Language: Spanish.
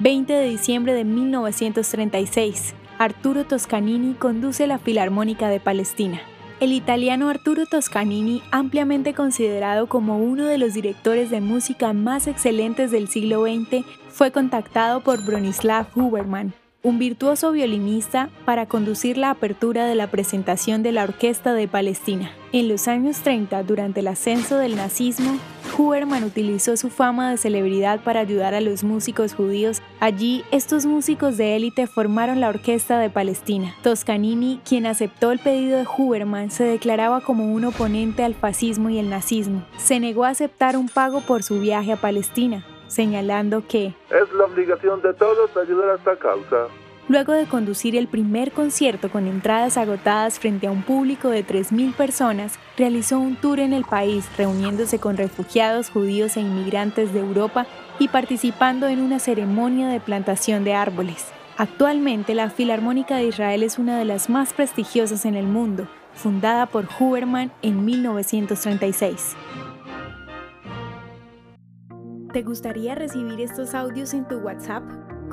20 de diciembre de 1936. Arturo Toscanini conduce la Filarmónica de Palestina. El italiano Arturo Toscanini, ampliamente considerado como uno de los directores de música más excelentes del siglo XX, fue contactado por Bronislav Huberman, un virtuoso violinista, para conducir la apertura de la presentación de la Orquesta de Palestina. En los años 30, durante el ascenso del nazismo, Huberman utilizó su fama de celebridad para ayudar a los músicos judíos. Allí, estos músicos de élite formaron la Orquesta de Palestina. Toscanini, quien aceptó el pedido de Huberman, se declaraba como un oponente al fascismo y el nazismo. Se negó a aceptar un pago por su viaje a Palestina, señalando que es la obligación de todos ayudar a esta causa. Luego de conducir el primer concierto con entradas agotadas frente a un público de 3.000 personas, realizó un tour en el país reuniéndose con refugiados judíos e inmigrantes de Europa y participando en una ceremonia de plantación de árboles. Actualmente la Filarmónica de Israel es una de las más prestigiosas en el mundo, fundada por Huberman en 1936. ¿Te gustaría recibir estos audios en tu WhatsApp?